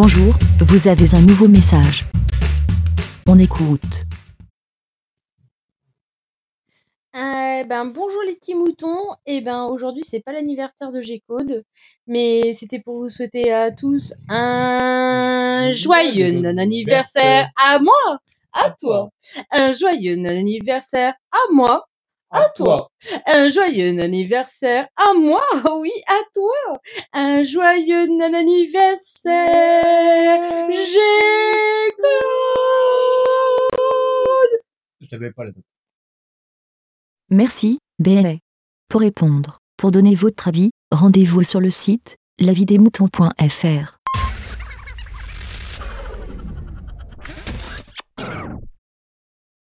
Bonjour, vous avez un nouveau message. On écoute. Euh, ben, bonjour les petits moutons. Et ben aujourd'hui c'est pas l'anniversaire de G-Code, mais c'était pour vous souhaiter à tous un joyeux non-anniversaire à moi, à toi. Un joyeux non-anniversaire à moi, à toi. Un joyeux non-anniversaire à moi, oui, à toi. Un joyeux non-anniversaire G-Code. Je savais pas la date. Merci, BLA. Pour répondre, pour donner votre avis, rendez-vous sur le site lavidemouton.fr.